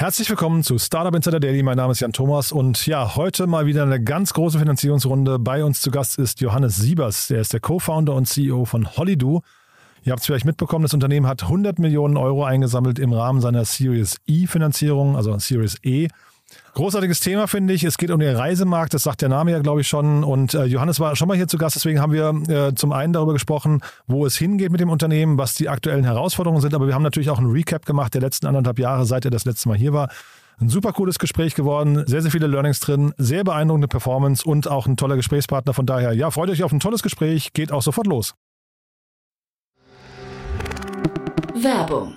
Herzlich willkommen zu Startup Insider Daily. Mein Name ist Jan Thomas und ja, heute mal wieder eine ganz große Finanzierungsrunde. Bei uns zu Gast ist Johannes Siebers. Der ist der Co-Founder und CEO von Hollydo. Ihr habt es vielleicht mitbekommen, das Unternehmen hat 100 Millionen Euro eingesammelt im Rahmen seiner Series E Finanzierung, also Series E. Großartiges Thema, finde ich. Es geht um den Reisemarkt, das sagt der Name ja, glaube ich, schon. Und äh, Johannes war schon mal hier zu Gast, deswegen haben wir äh, zum einen darüber gesprochen, wo es hingeht mit dem Unternehmen, was die aktuellen Herausforderungen sind. Aber wir haben natürlich auch einen Recap gemacht der letzten anderthalb Jahre, seit er das letzte Mal hier war. Ein super cooles Gespräch geworden, sehr, sehr viele Learnings drin, sehr beeindruckende Performance und auch ein toller Gesprächspartner. Von daher, ja, freut euch auf ein tolles Gespräch, geht auch sofort los. Werbung.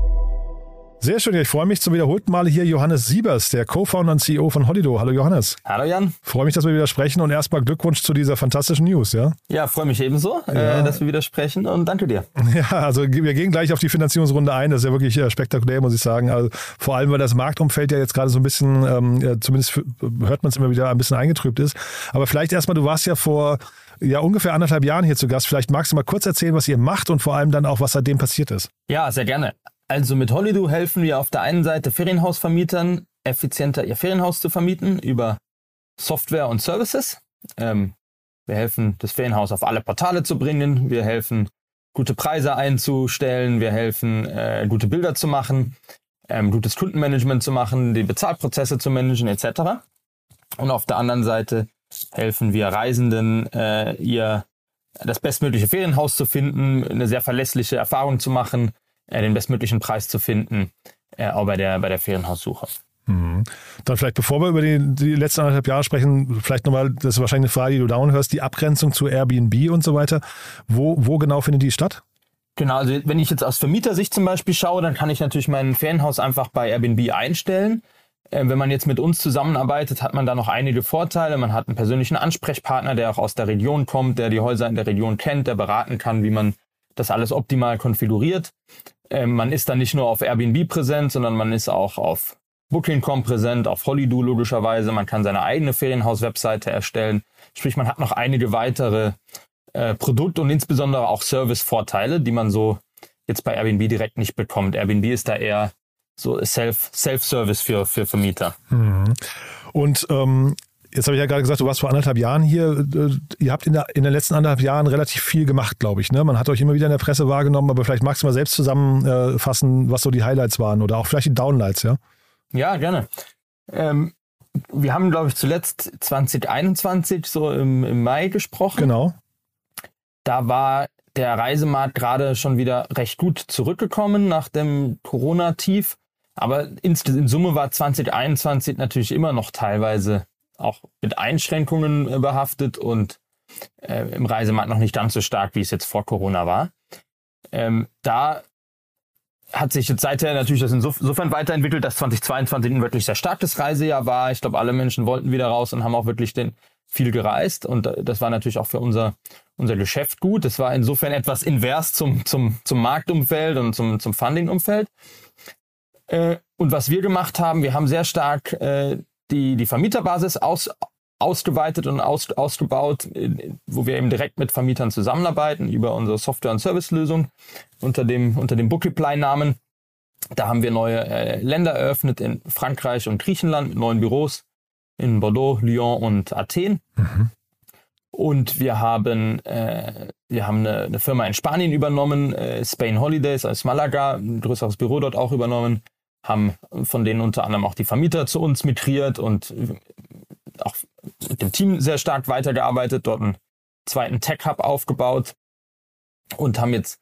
Sehr schön, ja, ich freue mich zum wiederholten Male hier Johannes Siebers, der Co-Founder und CEO von Holido. Hallo Johannes. Hallo Jan. Freue mich, dass wir wieder sprechen und erstmal Glückwunsch zu dieser fantastischen News, ja? Ja, freue mich ebenso, ja. äh, dass wir wieder sprechen und danke dir. Ja, also wir gehen gleich auf die Finanzierungsrunde ein. Das ist ja wirklich äh, spektakulär, muss ich sagen. Also, vor allem, weil das Marktumfeld ja jetzt gerade so ein bisschen, ähm, zumindest hört man es immer wieder, ein bisschen eingetrübt ist. Aber vielleicht erstmal, du warst ja vor ja ungefähr anderthalb Jahren hier zu Gast. Vielleicht magst du mal kurz erzählen, was ihr macht und vor allem dann auch, was seitdem passiert ist. Ja, sehr gerne. Also mit Holido helfen wir auf der einen Seite Ferienhausvermietern effizienter ihr Ferienhaus zu vermieten über Software und Services. Ähm, wir helfen, das Ferienhaus auf alle Portale zu bringen. Wir helfen, gute Preise einzustellen. Wir helfen, äh, gute Bilder zu machen, ähm, gutes Kundenmanagement zu machen, die Bezahlprozesse zu managen etc. Und auf der anderen Seite helfen wir Reisenden, äh, ihr das bestmögliche Ferienhaus zu finden, eine sehr verlässliche Erfahrung zu machen, äh, den bestmöglichen Preis zu finden, äh, auch bei der, bei der Ferienhaussuche. Mhm. Dann vielleicht, bevor wir über die, die letzten anderthalb Jahre sprechen, vielleicht nochmal, das ist wahrscheinlich eine Frage, die du down hörst, die Abgrenzung zu Airbnb und so weiter. Wo, wo genau findet die statt? Genau, also wenn ich jetzt aus Vermietersicht zum Beispiel schaue, dann kann ich natürlich mein Ferienhaus einfach bei Airbnb einstellen. Äh, wenn man jetzt mit uns zusammenarbeitet, hat man da noch einige Vorteile. Man hat einen persönlichen Ansprechpartner, der auch aus der Region kommt, der die Häuser in der Region kennt, der beraten kann, wie man das alles optimal konfiguriert. Ähm, man ist dann nicht nur auf Airbnb präsent, sondern man ist auch auf Booking.com präsent, auf Hollydo logischerweise. Man kann seine eigene Ferienhaus-Webseite erstellen. Sprich, man hat noch einige weitere äh, Produkt- und insbesondere auch Service-Vorteile, die man so jetzt bei Airbnb direkt nicht bekommt. Airbnb ist da eher so Self, Self-Service für, für Vermieter. Mhm. Und ähm, Jetzt habe ich ja gerade gesagt, du warst vor anderthalb Jahren hier. Äh, ihr habt in, der, in den letzten anderthalb Jahren relativ viel gemacht, glaube ich. Ne? Man hat euch immer wieder in der Presse wahrgenommen, aber vielleicht magst du mal selbst zusammenfassen, was so die Highlights waren oder auch vielleicht die Downlights, ja? Ja, gerne. Ähm, wir haben, glaube ich, zuletzt 2021 so im, im Mai gesprochen. Genau. Da war der Reisemarkt gerade schon wieder recht gut zurückgekommen nach dem Corona-Tief. Aber in, in Summe war 2021 natürlich immer noch teilweise auch mit Einschränkungen äh, behaftet und äh, im Reisemarkt noch nicht ganz so stark, wie es jetzt vor Corona war. Ähm, da hat sich jetzt seither natürlich das insofern weiterentwickelt, dass 2022 ein wirklich sehr starkes Reisejahr war. Ich glaube, alle Menschen wollten wieder raus und haben auch wirklich den, viel gereist. Und äh, das war natürlich auch für unser, unser Geschäft gut. Das war insofern etwas invers zum, zum, zum Marktumfeld und zum, zum Funding-Umfeld. Äh, und was wir gemacht haben, wir haben sehr stark äh, die, die Vermieterbasis aus, ausgeweitet und aus, ausgebaut, wo wir eben direkt mit Vermietern zusammenarbeiten über unsere Software- und Servicelösung unter dem, unter dem Bookreply-Namen. Da haben wir neue äh, Länder eröffnet in Frankreich und Griechenland mit neuen Büros in Bordeaux, Lyon und Athen. Mhm. Und wir haben, äh, wir haben eine, eine, Firma in Spanien übernommen, äh, Spain Holidays aus Malaga, ein größeres Büro dort auch übernommen, haben von denen unter anderem auch die Vermieter zu uns migriert und auch mit dem Team sehr stark weitergearbeitet, dort einen zweiten Tech-Hub aufgebaut und haben jetzt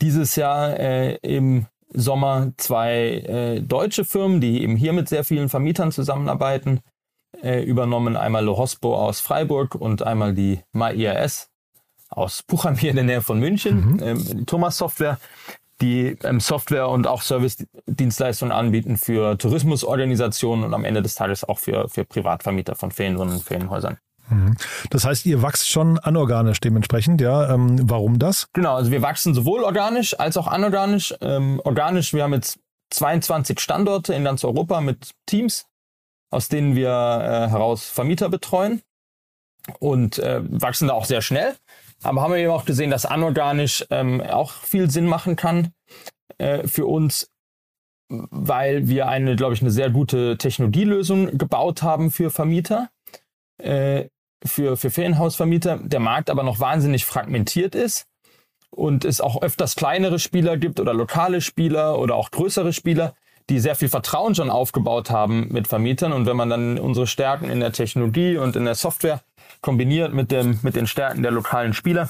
dieses Jahr äh, im Sommer zwei äh, deutsche Firmen, die eben hier mit sehr vielen Vermietern zusammenarbeiten, äh, übernommen. Einmal Lohospo aus Freiburg und einmal die MyIRS aus Puchheim hier in der Nähe von München, mhm. ähm, Thomas Software, die ähm, Software und auch Service-Dienstleistungen anbieten für Tourismusorganisationen und am Ende des Tages auch für, für Privatvermieter von Ferienwohnungen und Ferienhäusern. Mhm. Das heißt, ihr wachst schon anorganisch dementsprechend, ja. Ähm, warum das? Genau, also wir wachsen sowohl organisch als auch anorganisch. Ähm, organisch, wir haben jetzt 22 Standorte in ganz Europa mit Teams, aus denen wir äh, heraus Vermieter betreuen und äh, wachsen da auch sehr schnell. Aber haben wir eben auch gesehen, dass anorganisch ähm, auch viel Sinn machen kann äh, für uns, weil wir eine, glaube ich, eine sehr gute Technologielösung gebaut haben für Vermieter, äh, für, für Ferienhausvermieter, der Markt aber noch wahnsinnig fragmentiert ist und es auch öfters kleinere Spieler gibt oder lokale Spieler oder auch größere Spieler, die sehr viel Vertrauen schon aufgebaut haben mit Vermietern. Und wenn man dann unsere Stärken in der Technologie und in der Software kombiniert mit, dem, mit den Stärken der lokalen Spieler,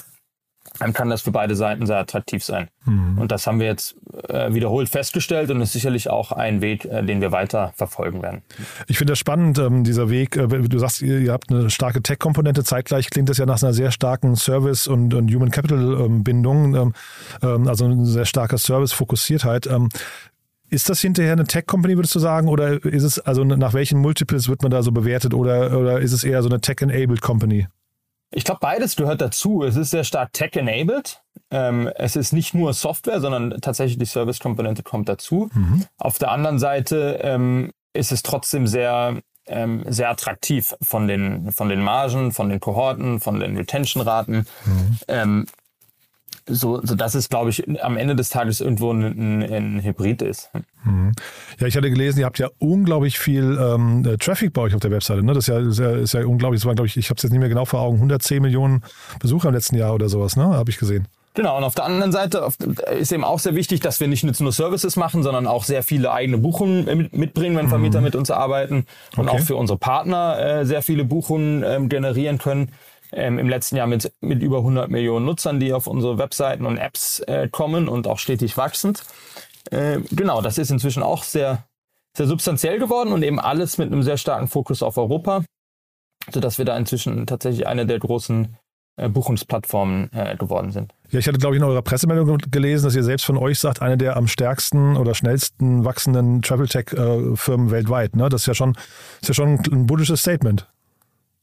dann kann das für beide Seiten sehr attraktiv sein. Mhm. Und das haben wir jetzt äh, wiederholt festgestellt und ist sicherlich auch ein Weg, äh, den wir weiter verfolgen werden. Ich finde das spannend, ähm, dieser Weg. Äh, du sagst, ihr, ihr habt eine starke Tech-Komponente. Zeitgleich klingt das ja nach einer sehr starken Service- und, und Human Capital-Bindung, ähm, ähm, also eine sehr starke Service-Fokussiertheit. Ähm, ist das hinterher eine Tech-Company, würdest du sagen? Oder ist es, also nach welchen Multiples wird man da so bewertet? Oder, oder ist es eher so eine Tech-Enabled Company? Ich glaube, beides gehört dazu. Es ist sehr stark tech-enabled. Ähm, es ist nicht nur Software, sondern tatsächlich die Service-Komponente kommt dazu. Mhm. Auf der anderen Seite ähm, ist es trotzdem sehr, ähm, sehr attraktiv von den, von den Margen, von den Kohorten, von den Retention-Raten. Mhm. So, so dass es, glaube ich, am Ende des Tages irgendwo ein, ein, Hybrid ist. Mhm. Ja, ich hatte gelesen, ihr habt ja unglaublich viel ähm, äh, Traffic bei euch auf der Webseite. Ne? Das ist ja, ist ja, ist ja unglaublich. Das waren, glaube ich, ich habe es jetzt nicht mehr genau vor Augen, 110 Millionen Besucher im letzten Jahr oder sowas, ne? Habe ich gesehen. Genau, und auf der anderen Seite ist eben auch sehr wichtig, dass wir nicht nur Services machen, sondern auch sehr viele eigene Buchungen mitbringen, wenn Vermieter mhm. mit uns arbeiten und okay. auch für unsere Partner äh, sehr viele Buchungen ähm, generieren können ähm, im letzten Jahr mit, mit über 100 Millionen Nutzern, die auf unsere Webseiten und Apps äh, kommen und auch stetig wachsend. Äh, genau, das ist inzwischen auch sehr, sehr substanziell geworden und eben alles mit einem sehr starken Fokus auf Europa, sodass wir da inzwischen tatsächlich eine der großen äh, Buchungsplattformen äh, geworden sind. Ja, ich hatte, glaube ich, in eurer Pressemeldung gelesen, dass ihr selbst von euch sagt, eine der am stärksten oder schnellsten wachsenden Travel-Tech-Firmen äh, weltweit. Ne? Das ist ja schon, ist ja schon ein buddhisches Statement.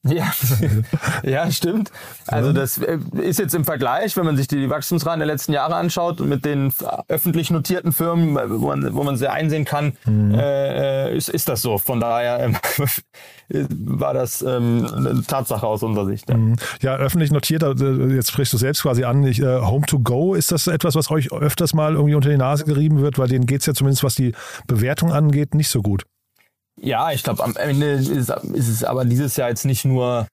Ja, ja, stimmt. Also das äh, ist jetzt im Vergleich, wenn man sich die Wachstumsraten der letzten Jahre anschaut und mit den öffentlich notierten Firmen, wo man, wo man sehr einsehen kann, mhm. äh, ist, ist das so. Von daher ähm, war das ähm, eine Tatsache aus unserer Sicht. Ja, mhm. ja öffentlich notiert, jetzt sprichst du selbst quasi an, ich, äh, Home to Go, ist das etwas, was euch öfters mal irgendwie unter die Nase gerieben wird, weil denen geht's ja zumindest, was die Bewertung angeht, nicht so gut. Ja, ich glaube, am Ende ist, ist, es aber dieses Jahr jetzt nicht nur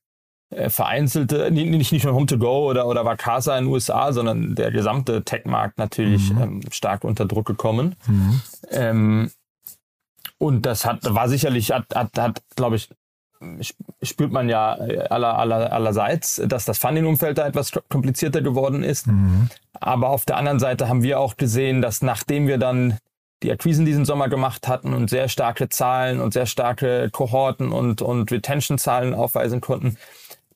äh, vereinzelte, nicht, nicht nur Home2Go oder, oder Vacasa in den USA, sondern der gesamte Tech-Markt natürlich mhm. ähm, stark unter Druck gekommen. Mhm. Ähm, und das hat, war sicherlich, hat, hat, hat glaube ich, spürt man ja aller, aller, allerseits, dass das Funding-Umfeld da etwas komplizierter geworden ist. Mhm. Aber auf der anderen Seite haben wir auch gesehen, dass nachdem wir dann die Akquisen diesen Sommer gemacht hatten und sehr starke Zahlen und sehr starke Kohorten und, und Retention-Zahlen aufweisen konnten,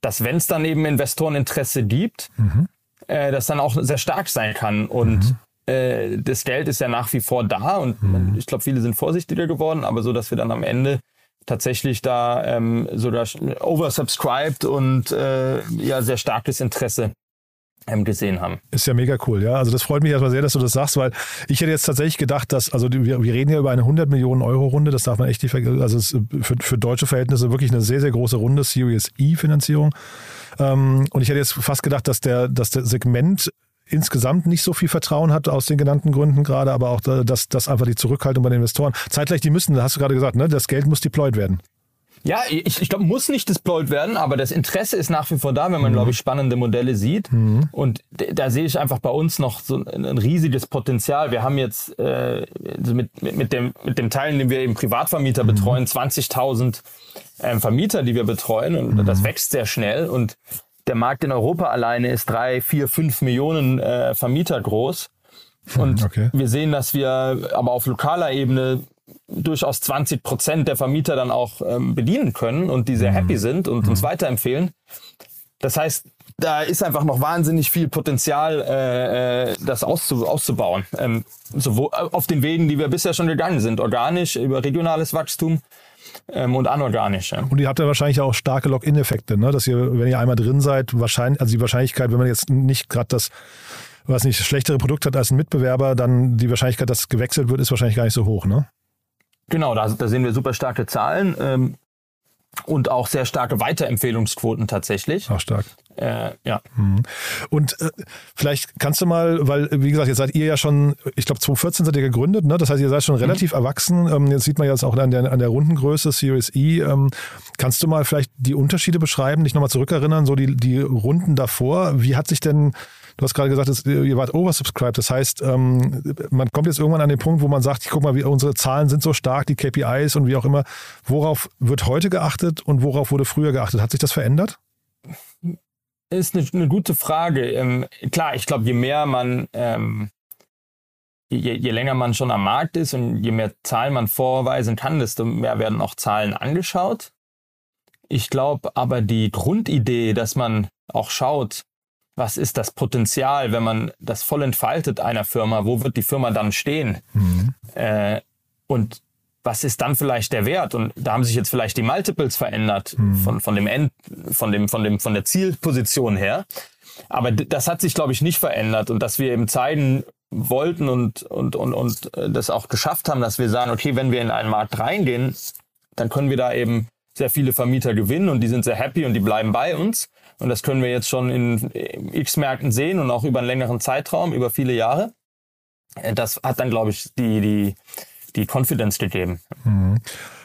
dass wenn es dann eben Investoreninteresse gibt, mhm. äh, das dann auch sehr stark sein kann. Und mhm. äh, das Geld ist ja nach wie vor da und mhm. ich glaube, viele sind vorsichtiger geworden, aber so, dass wir dann am Ende tatsächlich da ähm, sogar oversubscribed und äh, ja sehr starkes Interesse gesehen haben. Ist ja mega cool, ja. Also das freut mich erstmal sehr, dass du das sagst, weil ich hätte jetzt tatsächlich gedacht, dass, also wir, wir reden ja über eine 100 Millionen Euro Runde, das darf man echt nicht vergessen. Also für, für deutsche Verhältnisse wirklich eine sehr, sehr große Runde, Series E Finanzierung. Ähm, und ich hätte jetzt fast gedacht, dass der, dass der Segment insgesamt nicht so viel Vertrauen hat aus den genannten Gründen gerade, aber auch, dass, dass einfach die Zurückhaltung bei den Investoren. Zeitgleich, die müssen, hast du gerade gesagt, ne, das Geld muss deployed werden. Ja, ich, ich glaube, muss nicht deployed werden, aber das Interesse ist nach wie vor da, wenn man, mhm. glaube ich, spannende Modelle sieht. Mhm. Und da sehe ich einfach bei uns noch so ein, ein riesiges Potenzial. Wir haben jetzt äh, mit, mit, dem, mit dem Teil, den wir eben Privatvermieter mhm. betreuen, 20.000 ähm, Vermieter, die wir betreuen. Und mhm. das wächst sehr schnell. Und der Markt in Europa alleine ist drei, vier, fünf Millionen äh, Vermieter groß. Und okay. wir sehen, dass wir aber auf lokaler Ebene durchaus 20 Prozent der Vermieter dann auch ähm, bedienen können und die sehr mhm. happy sind und mhm. uns weiterempfehlen. Das heißt, da ist einfach noch wahnsinnig viel Potenzial, äh, äh das auszu auszubauen. Ähm, sowohl äh, auf den Wegen, die wir bisher schon gegangen sind, organisch, über regionales Wachstum ähm, und anorganisch. Ja. Und ihr habt ja wahrscheinlich auch starke Login-Effekte, ne? dass ihr, wenn ihr einmal drin seid, wahrscheinlich, also die Wahrscheinlichkeit, wenn man jetzt nicht gerade das was nicht schlechtere Produkt hat als ein Mitbewerber, dann die Wahrscheinlichkeit, dass gewechselt wird, ist wahrscheinlich gar nicht so hoch, ne? Genau, da, da sehen wir super starke Zahlen ähm, und auch sehr starke Weiterempfehlungsquoten tatsächlich. Auch stark. Äh, ja. Mhm. Und äh, vielleicht kannst du mal, weil wie gesagt, jetzt seid ihr ja schon, ich glaube 2014 seid ihr gegründet, ne? Das heißt, ihr seid schon mhm. relativ mhm. erwachsen. Ähm, jetzt sieht man jetzt auch an der, an der Rundengröße Series E. Ähm, kannst du mal vielleicht die Unterschiede beschreiben, dich nochmal zurückerinnern, so die, die Runden davor? Wie hat sich denn Du hast gerade gesagt, ihr wart oversubscribed. Das heißt, ähm, man kommt jetzt irgendwann an den Punkt, wo man sagt, guck mal, unsere Zahlen sind so stark, die KPIs und wie auch immer. Worauf wird heute geachtet und worauf wurde früher geachtet? Hat sich das verändert? Ist eine, eine gute Frage. Ähm, klar, ich glaube, je mehr man, ähm, je, je, länger man schon am Markt ist und je mehr Zahlen man vorweisen kann, desto mehr werden auch Zahlen angeschaut. Ich glaube aber die Grundidee, dass man auch schaut, was ist das Potenzial, wenn man das voll entfaltet einer Firma, wo wird die Firma dann stehen? Mhm. Äh, und was ist dann vielleicht der Wert? Und da haben sich jetzt vielleicht die Multiples verändert mhm. von, von dem End, von dem, von dem, von der Zielposition her. Aber das hat sich, glaube ich, nicht verändert. Und dass wir eben zeigen wollten und, und, und, und äh, das auch geschafft haben, dass wir sagen, okay, wenn wir in einen Markt reingehen, dann können wir da eben sehr viele Vermieter gewinnen und die sind sehr happy und die bleiben bei uns. Und das können wir jetzt schon in X-Märkten sehen und auch über einen längeren Zeitraum, über viele Jahre. Äh, das hat dann, glaube ich, die, die, die Confidence gegeben. Mhm.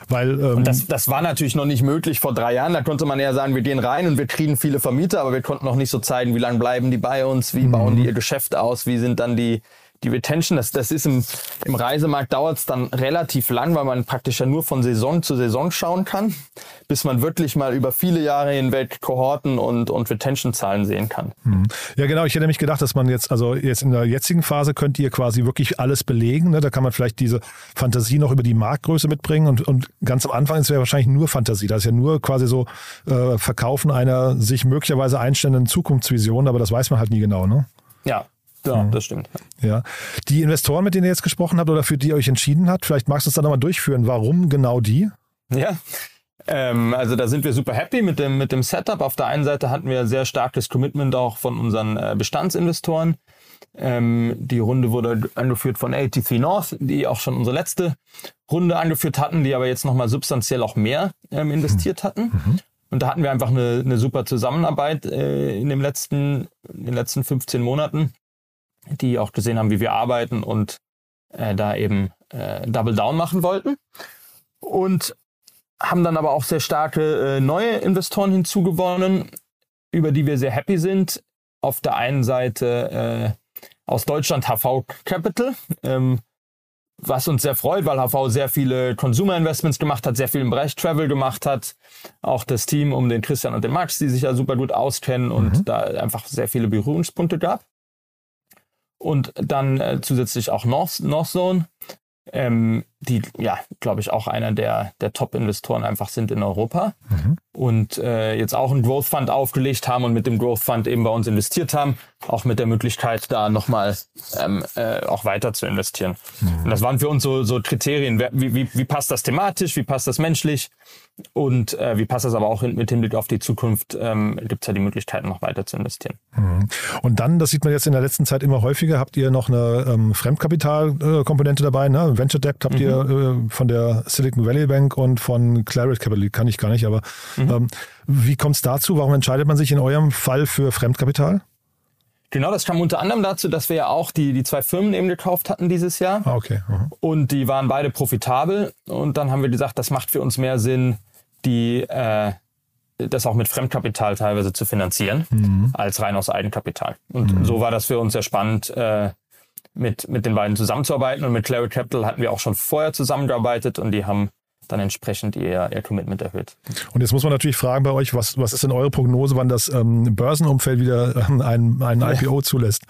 Weil, ähm, und das, das war natürlich noch nicht möglich vor drei Jahren. Da konnte man eher sagen, wir gehen rein und wir kriegen viele Vermieter, aber wir konnten noch nicht so zeigen, wie lange bleiben die bei uns, wie mhm. bauen die ihr Geschäft aus, wie sind dann die, die Retention, das, das ist im, im Reisemarkt dauert es dann relativ lang, weil man praktisch ja nur von Saison zu Saison schauen kann, bis man wirklich mal über viele Jahre hinweg Kohorten und, und Retention-Zahlen sehen kann. Mhm. Ja, genau. Ich hätte mich gedacht, dass man jetzt, also jetzt in der jetzigen Phase könnt ihr quasi wirklich alles belegen. Ne? Da kann man vielleicht diese Fantasie noch über die Marktgröße mitbringen und, und ganz am Anfang ist es ja wahrscheinlich nur Fantasie. Das ist ja nur quasi so äh, Verkaufen einer sich möglicherweise einstellenden Zukunftsvision, aber das weiß man halt nie genau, ne? Ja, ja, mhm. das stimmt. Ja. Die Investoren, mit denen ihr jetzt gesprochen habt oder für die ihr euch entschieden habt, vielleicht magst du es dann nochmal durchführen. Warum genau die? Ja. Ähm, also da sind wir super happy mit dem, mit dem Setup. Auf der einen Seite hatten wir sehr starkes Commitment auch von unseren äh, Bestandsinvestoren. Ähm, die Runde wurde angeführt von 83 North, die auch schon unsere letzte Runde angeführt hatten, die aber jetzt nochmal substanziell auch mehr ähm, investiert hatten. Mhm. Und da hatten wir einfach eine, eine super Zusammenarbeit äh, in, dem letzten, in den letzten 15 Monaten die auch gesehen haben, wie wir arbeiten und äh, da eben äh, Double Down machen wollten. Und haben dann aber auch sehr starke äh, neue Investoren hinzugewonnen, über die wir sehr happy sind. Auf der einen Seite äh, aus Deutschland HV Capital, ähm, was uns sehr freut, weil HV sehr viele Consumer Investments gemacht hat, sehr viel im Bereich Travel gemacht hat. Auch das Team um den Christian und den Max, die sich ja super gut auskennen und mhm. da einfach sehr viele Berührungspunkte gab und dann äh, zusätzlich auch North, Northzone, ähm, die ja, glaube ich, auch einer der, der Top-Investoren einfach sind in Europa mhm. und äh, jetzt auch einen Growth Fund aufgelegt haben und mit dem Growth Fund eben bei uns investiert haben, auch mit der Möglichkeit, da nochmal ähm, äh, auch weiter zu investieren. Mhm. Und das waren für uns so, so Kriterien, wie, wie, wie passt das thematisch, wie passt das menschlich und äh, wie passt das aber auch mit Hinblick auf die Zukunft, ähm, gibt es ja die Möglichkeit, noch weiter zu investieren. Mhm. Und dann, das sieht man jetzt in der letzten Zeit immer häufiger, habt ihr noch eine ähm, Fremdkapitalkomponente dabei, ne? Venture Debt habt mhm. äh, von der Silicon Valley Bank und von Claret Capital, kann ich gar nicht, aber mhm. ähm, wie kommt es dazu? Warum entscheidet man sich in eurem Fall für Fremdkapital? Genau, das kam unter anderem dazu, dass wir ja auch die, die zwei Firmen eben gekauft hatten dieses Jahr. Ah, okay. Mhm. Und die waren beide profitabel. Und dann haben wir gesagt, das macht für uns mehr Sinn, die äh, das auch mit Fremdkapital teilweise zu finanzieren, Mhm. als rein aus Eigenkapital. Und so war das für uns sehr spannend, äh, mit, mit den beiden zusammenzuarbeiten. Und mit Clary Capital hatten wir auch schon vorher zusammengearbeitet und die haben dann entsprechend ihr, ihr Commitment erhöht. Und jetzt muss man natürlich fragen bei euch, was, was ist denn eure Prognose, wann das ähm, Börsenumfeld wieder ähm, ein, ein IPO zulässt?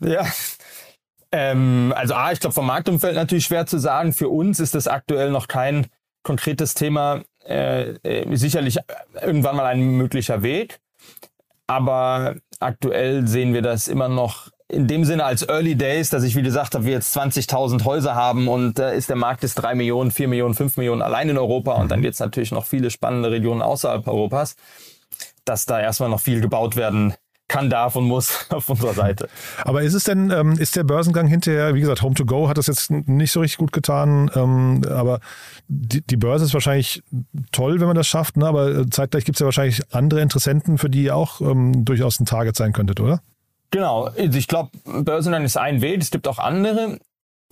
Ja. Ähm, also A, ich glaube, vom Marktumfeld natürlich schwer zu sagen. Für uns ist das aktuell noch kein konkretes Thema. Äh, äh, sicherlich irgendwann mal ein möglicher Weg. Aber aktuell sehen wir das immer noch in dem Sinne als Early Days, dass ich, wie gesagt habe, wir jetzt 20.000 Häuser haben und da ist der Markt ist 3 Millionen, 4 Millionen, 5 Millionen allein in Europa und dann gibt es natürlich noch viele spannende Regionen außerhalb Europas, dass da erstmal noch viel gebaut werden kann, darf und muss auf unserer Seite. Aber ist es denn, ähm, ist der Börsengang hinterher, wie gesagt, Home to Go hat das jetzt nicht so richtig gut getan, ähm, aber die, die Börse ist wahrscheinlich toll, wenn man das schafft, ne? aber zeitgleich gibt es ja wahrscheinlich andere Interessenten, für die ihr auch ähm, durchaus ein Target sein könntet, oder? Genau, also ich glaube, Börsengang ist ein Weg, es gibt auch andere.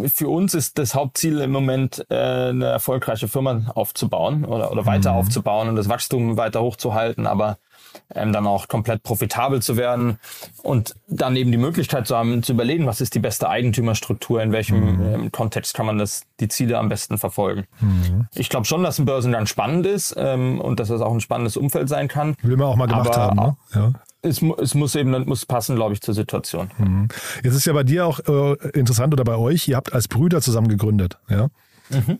Für uns ist das Hauptziel im Moment, äh, eine erfolgreiche Firma aufzubauen oder, oder weiter aufzubauen und das Wachstum weiter hochzuhalten, aber ähm, dann auch komplett profitabel zu werden und dann eben die Möglichkeit zu haben, zu überlegen, was ist die beste Eigentümerstruktur, in welchem ähm, Kontext kann man das, die Ziele am besten verfolgen. Ich glaube schon, dass ein Börsengang spannend ist ähm, und dass das auch ein spannendes Umfeld sein kann. Will man auch mal gemacht Aber haben. Ne? Ja. Es, es muss eben muss passen, glaube ich, zur Situation. Jetzt ist ja bei dir auch äh, interessant oder bei euch, ihr habt als Brüder zusammen gegründet. Ja?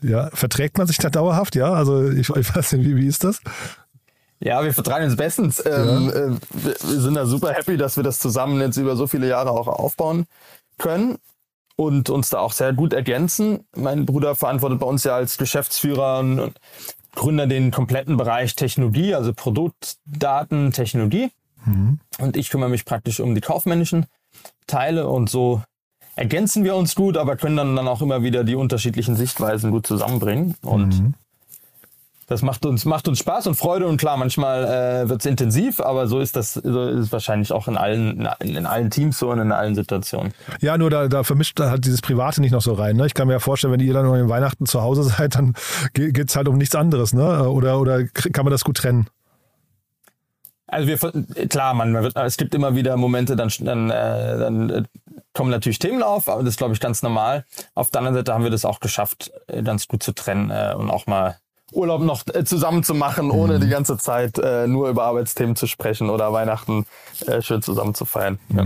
Ja, verträgt man sich da dauerhaft? Ja, also ich, ich weiß nicht, wie, wie ist das? Ja, wir vertragen uns bestens. Ähm, äh, wir, sind da super happy, dass wir das zusammen jetzt über so viele Jahre auch aufbauen können und uns da auch sehr gut ergänzen. Mein Bruder verantwortet bei uns ja als Geschäftsführer und, und Gründer den kompletten Bereich Technologie, also Produktdaten, Technologie. Und ich kümmere mich praktisch um die kaufmännischen Teile und so ergänzen wir uns gut, aber können dann, dann auch immer wieder die unterschiedlichen Sichtweisen gut zusammenbringen. Und das macht uns, macht uns Spaß und Freude und klar, manchmal äh, wird es intensiv, aber so ist das so ist wahrscheinlich auch in allen, in, in allen Teams so und in allen Situationen. Ja, nur da, da vermischt halt dieses Private nicht noch so rein. Ne? Ich kann mir ja vorstellen, wenn ihr dann in Weihnachten zu Hause seid, dann geht es halt um nichts anderes. Ne? Oder, oder kann man das gut trennen? Also wir klar, man, man wird, es gibt immer wieder Momente, dann, dann, äh, dann äh, kommen natürlich Themen auf, aber das ist glaube ich ganz normal. Auf der anderen Seite haben wir das auch geschafft, äh, ganz gut zu trennen äh, und auch mal Urlaub noch äh, zusammen zu machen, ohne die ganze Zeit äh, nur über Arbeitsthemen zu sprechen oder Weihnachten äh, schön zusammen zu feiern. Ja.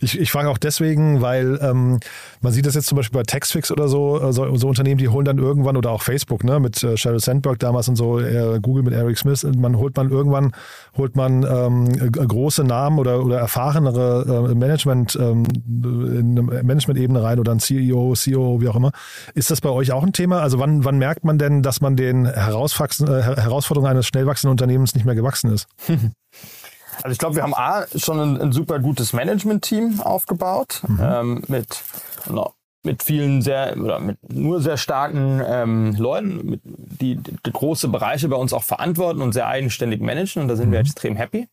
Ich, ich frage auch deswegen, weil ähm, man sieht das jetzt zum Beispiel bei Textfix oder so, äh, so, so Unternehmen, die holen dann irgendwann oder auch Facebook, ne, mit äh, Sheryl Sandberg damals und so, äh, Google mit Eric Smith, man holt man irgendwann, holt man ähm, große Namen oder, oder erfahrenere Management, ähm, Management-Ebene rein oder ein CEO, CEO, wie auch immer. Ist das bei euch auch ein Thema? Also wann, wann merkt man denn, dass man den Äh, Herausforderungen eines schnell wachsenden Unternehmens nicht mehr gewachsen ist? Also ich glaube, wir haben A, schon ein, ein super gutes Management-Team aufgebaut, ähm, mit, no, mit vielen sehr, oder mit nur sehr starken ähm, Leuten, mit, die, die große Bereiche bei uns auch verantworten und sehr eigenständig managen und da sind wir extrem happy.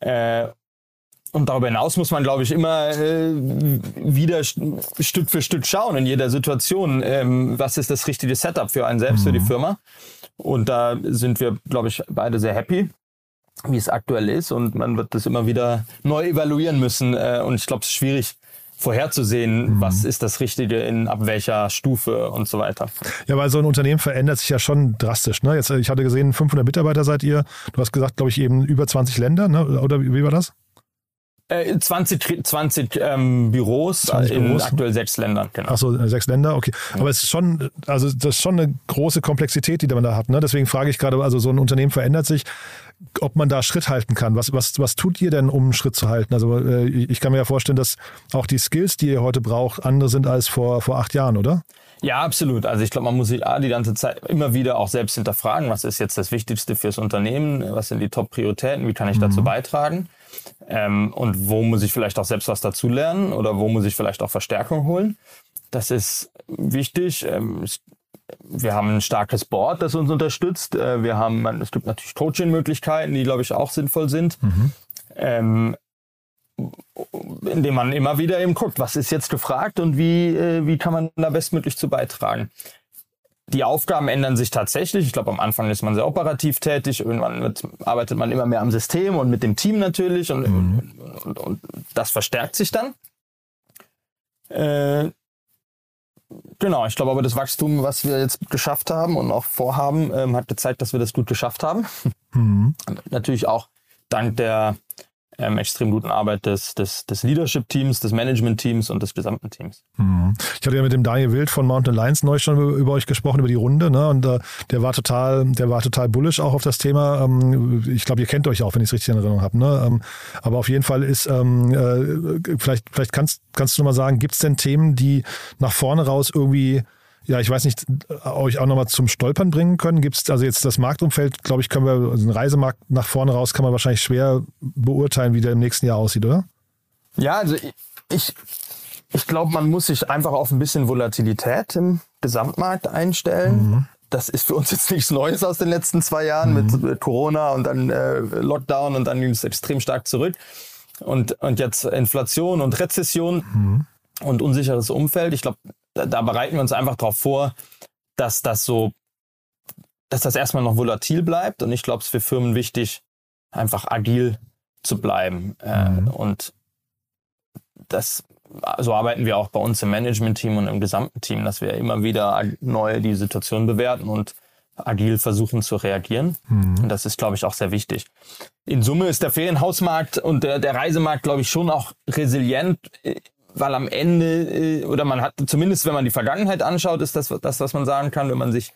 Äh, und darüber hinaus muss man, glaube ich, immer äh, wieder st- Stück für Stück schauen in jeder Situation, ähm, was ist das richtige Setup für einen selbst, für die Firma. Und da sind wir, glaube ich, beide sehr happy wie es aktuell ist und man wird das immer wieder neu evaluieren müssen äh, und ich glaube, es ist schwierig vorherzusehen, was ist das Richtige in ab welcher Stufe und so weiter. Ja, weil so ein Unternehmen verändert sich ja schon drastisch. Ne? Jetzt, äh, ich hatte gesehen, 500 Mitarbeiter seid ihr. Du hast gesagt, glaube ich, eben über 20 Länder, ne? oder wie war das? Äh, 20, 20 ähm, Büros 20 in Büros. aktuell sechs Ländern, genau. Ach so, äh, sechs Länder, okay. Aber es ist schon, also das ist schon eine große Komplexität, die man da hat. Ne? Deswegen frage ich gerade, also so ein Unternehmen verändert sich, ob man da Schritt halten kann. Was, was, was tut ihr denn, um Schritt zu halten? Also äh, ich kann mir ja vorstellen, dass auch die Skills, die ihr heute braucht, andere sind als vor, vor acht Jahren, oder? Ja, absolut. Also ich glaube, man muss sich A, die ganze Zeit immer wieder auch selbst hinterfragen, was ist jetzt das Wichtigste fürs Unternehmen, was sind die Top-Prioritäten, wie kann ich dazu beitragen ähm, und wo muss ich vielleicht auch selbst was dazulernen oder wo muss ich vielleicht auch Verstärkung holen. Das ist wichtig. Ähm, wir haben ein starkes Board, das uns unterstützt. Äh, Wir haben, es gibt natürlich Coaching-Möglichkeiten, die, glaube ich, auch sinnvoll sind. Ähm, indem man immer wieder eben guckt, was ist jetzt gefragt und wie, äh, wie kann man da bestmöglich zu beitragen. Die Aufgaben ändern sich tatsächlich. Ich glaube, am Anfang ist man sehr operativ tätig. Irgendwann wird, arbeitet man immer mehr am System und mit dem Team natürlich. Und, mhm. und, und, und, das verstärkt sich dann. Äh, genau, ich glaube aber, das Wachstum, was wir jetzt geschafft haben und auch vorhaben, ähm, hat gezeigt, dass wir das gut geschafft haben. Mhm. Natürlich auch dank der ähm, extrem guten Arbeit des, des, des Leadership-Teams, des Management-Teams und des gesamten Teams. Mhm. Ich hatte ja mit dem Daniel Wild von Mountain Lions neu schon über, über euch gesprochen, über die Runde, ne? Und äh, der war total, der war total bullish auch auf das Thema. Ähm, ich glaube, ihr kennt euch auch, wenn ich es richtig in Erinnerung habe. Ne? Ähm, aber auf jeden Fall ist, ähm, äh, vielleicht, vielleicht kannst, kannst du noch mal sagen, gibt es denn Themen, die nach vorne raus irgendwie ja, ich weiß nicht, euch auch nochmal zum Stolpern bringen können? Gibt es also jetzt das Marktumfeld, glaube ich, können wir, also den Reisemarkt nach vorne raus kann man wahrscheinlich schwer beurteilen, wie der im nächsten Jahr aussieht, oder? Ja, also ich, ich glaube, man muss sich einfach auf ein bisschen Volatilität im Gesamtmarkt einstellen. Mhm. Das ist für uns jetzt nichts Neues aus den letzten zwei Jahren mhm. mit, mit, Corona und dann äh, Lockdown und dann ging es extrem stark zurück. Und, und jetzt Inflation und Rezession. Mhm und unsicheres Umfeld. Ich glaube, da, bereiten wir uns einfach darauf vor, dass das so, dass das erstmal noch volatil bleibt. Und ich glaube, es ist für Firmen wichtig, einfach agil zu bleiben. Äh, mhm. Und das, so arbeiten wir auch bei uns im Management-Team und im gesamten Team, dass wir immer wieder neu die Situation bewerten und agil versuchen zu reagieren. Mhm. Und das ist, glaube ich, auch sehr wichtig. In Summe ist der Ferienhausmarkt und der, der Reisemarkt, glaube ich, schon auch resilient weil am Ende, äh, oder man hat, zumindest wenn man die Vergangenheit anschaut, ist das das, was man sagen kann, wenn man sich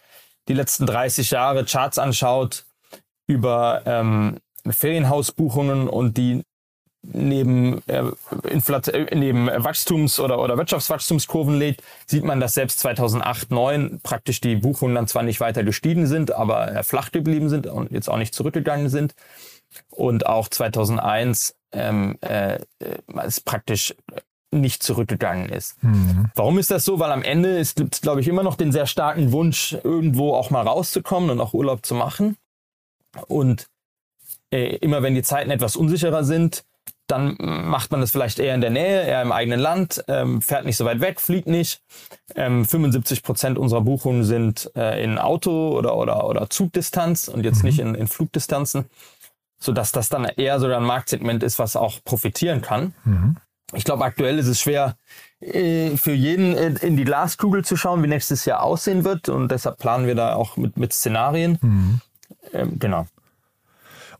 die letzten 30 Jahre Charts anschaut über ähm, Ferienhausbuchungen und die neben, äh, äh, neben Wachstums- oder, oder Wirtschaftswachstumskurven legt, sieht man, dass selbst 2008, 2009 praktisch die Buchungen dann zwar nicht weiter gestiegen sind, aber äh, flach geblieben sind und jetzt auch nicht zurückgegangen sind. Und auch 2001 ähm, äh, ist praktisch nicht zurückgegangen ist. Mhm. Warum ist das so? Weil am Ende ist, gibt es, glaube ich, immer noch den sehr starken Wunsch, irgendwo auch mal rauszukommen und auch Urlaub zu machen. Und äh, immer wenn die Zeiten etwas unsicherer sind, dann macht man das vielleicht eher in der Nähe, eher im eigenen Land, ähm, fährt nicht so weit weg, fliegt nicht. Ähm, 75 Prozent unserer Buchungen sind äh, in Auto- oder, oder, oder Zugdistanz und jetzt mhm. nicht in, in Flugdistanzen, sodass das dann eher sogar ein Marktsegment ist, was auch profitieren kann. Mhm ich glaube, aktuell ist es schwer äh, für jeden äh, in die Glaskugel zu schauen, wie nächstes Jahr aussehen wird. Und deshalb planen wir da auch mit, mit Szenarien. Mhm. Ähm, genau.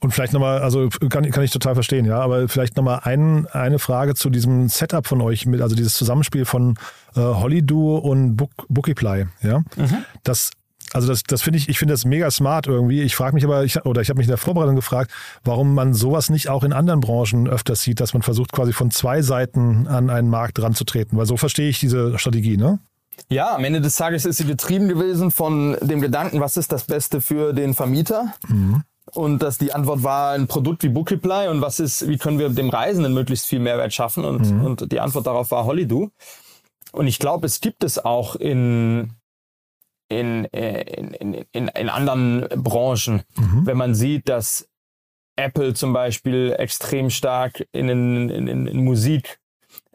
Und vielleicht nochmal, also kann, kann ich total verstehen, ja, aber vielleicht nochmal ein, eine Frage zu diesem Setup von euch mit, also dieses Zusammenspiel von äh, Hollyduo und Book, Bookiply, ja. Mhm. Das also das, das finde ich, ich finde das mega smart irgendwie. Ich frage mich aber, ich, oder ich habe mich in der Vorbereitung gefragt, warum man sowas nicht auch in anderen Branchen öfters sieht, dass man versucht quasi von zwei Seiten an einen Markt ranzutreten. Weil so verstehe ich diese Strategie, ne? Ja, am Ende des Tages ist sie getrieben gewesen von dem Gedanken, was ist das Beste für den Vermieter? Mhm. Und dass die Antwort war ein Produkt wie Bookiply und was ist, wie können wir dem Reisenden möglichst viel Mehrwert schaffen? Und, mhm. und die Antwort darauf war Hollydo. Und ich glaube, es gibt es auch in in, äh, in, in, in, in anderen Branchen. Mhm. Wenn man sieht, dass Apple zum Beispiel extrem stark in, in, in, in Musik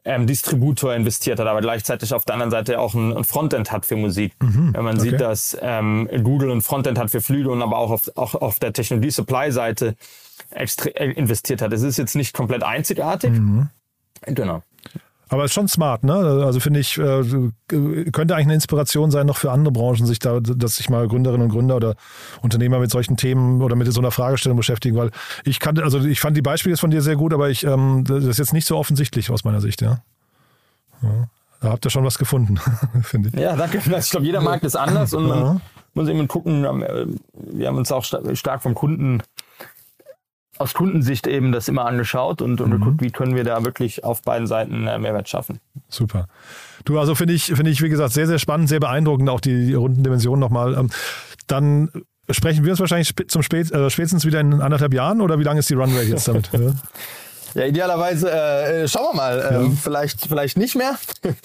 ähm, Distributor investiert hat, aber gleichzeitig auf der anderen Seite auch ein, ein Frontend hat für Musik. Mhm, Wenn man okay. sieht, dass ähm, Google ein Frontend hat für Flüge und aber auch auf, auch auf der Technologie-Supply-Seite äh, investiert hat. Es ist jetzt nicht komplett einzigartig. Mhm. Genau. Aber ist schon smart, ne? Also finde ich, äh, könnte eigentlich eine Inspiration sein, noch für andere Branchen, sich da, dass sich mal Gründerinnen und Gründer oder Unternehmer mit solchen Themen oder mit so einer Fragestellung beschäftigen, weil ich kannte, also ich fand die Beispiele von dir sehr gut, aber ich, ähm, das ist jetzt nicht so offensichtlich aus meiner Sicht, ja. ja. Da habt ihr schon was gefunden, finde ich. Ja, danke. Ich glaube, jeder Markt ist anders und man ja. muss eben gucken, äh, wir haben uns auch stark vom Kunden aus Kundensicht eben das immer angeschaut und, und mhm. geguckt, wie können wir da wirklich auf beiden Seiten äh, Mehrwert schaffen. Super. Du, also finde ich, finde ich, wie gesagt, sehr, sehr spannend, sehr beeindruckend, auch die, die runden Dimensionen nochmal. Ähm, dann sprechen wir uns wahrscheinlich zum Spät, äh, spätestens wieder in anderthalb Jahren oder wie lange ist die Runway jetzt damit? ja? ja, idealerweise äh, schauen wir mal. Ähm, ja. vielleicht, vielleicht nicht mehr.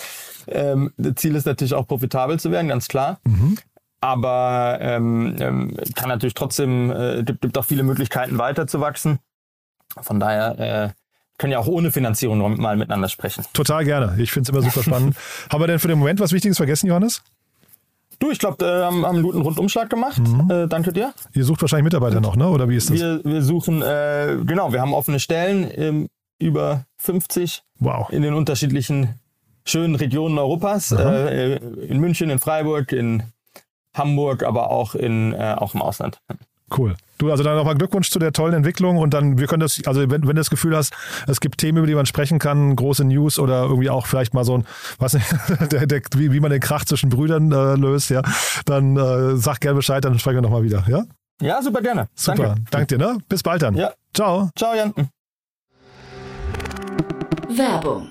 ähm, das Ziel ist natürlich auch profitabel zu werden, ganz klar. Mhm aber ähm, ähm, kann natürlich trotzdem, äh, gibt, gibt auch viele Möglichkeiten weiter zu wachsen. Von daher äh, können ja auch ohne Finanzierung mal miteinander sprechen. Total gerne. Ich finde es immer super spannend. Haben wir denn für den Moment was Wichtiges vergessen, Johannes? Du, ich glaube, äh, haben, haben einen guten Rundumschlag gemacht. Mhm. Äh, danke dir. Ihr sucht wahrscheinlich Mitarbeiter noch, ne? Oder wie ist das? Wir, wir suchen, äh, genau, wir haben offene Stellen, ähm, über 50 wow. in den unterschiedlichen schönen Regionen Europas. Äh, in München, in Freiburg, in Hamburg, aber auch, in, äh, auch im Ausland. Cool. Du, also dann nochmal Glückwunsch zu der tollen Entwicklung und dann, wir können das, also wenn, wenn du das Gefühl hast, es gibt Themen, über die man sprechen kann, große News oder irgendwie auch vielleicht mal so ein, was nicht, der, der, wie, wie man den Krach zwischen Brüdern äh, löst, ja, dann äh, sag gerne Bescheid, dann sprechen wir nochmal wieder, ja? Ja, super gerne. Super. Danke. Dank dir, ne? Bis bald dann. Ja. Ciao. Ciao, Jan. Werbung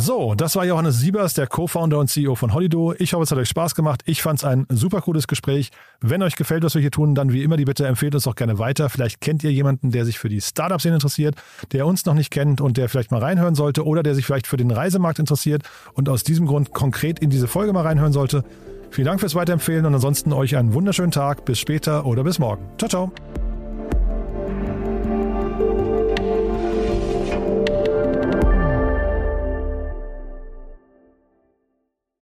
So, das war Johannes Siebers, der Co-Founder und CEO von Holido. Ich hoffe, es hat euch Spaß gemacht. Ich fand es ein super cooles Gespräch. Wenn euch gefällt, was wir hier tun, dann wie immer die Bitte, empfehlt uns auch gerne weiter. Vielleicht kennt ihr jemanden, der sich für die Startup-Szene interessiert, der uns noch nicht kennt und der vielleicht mal reinhören sollte oder der sich vielleicht für den Reisemarkt interessiert und aus diesem Grund konkret in diese Folge mal reinhören sollte. Vielen Dank fürs Weiterempfehlen und ansonsten euch einen wunderschönen Tag. Bis später oder bis morgen. Ciao, ciao.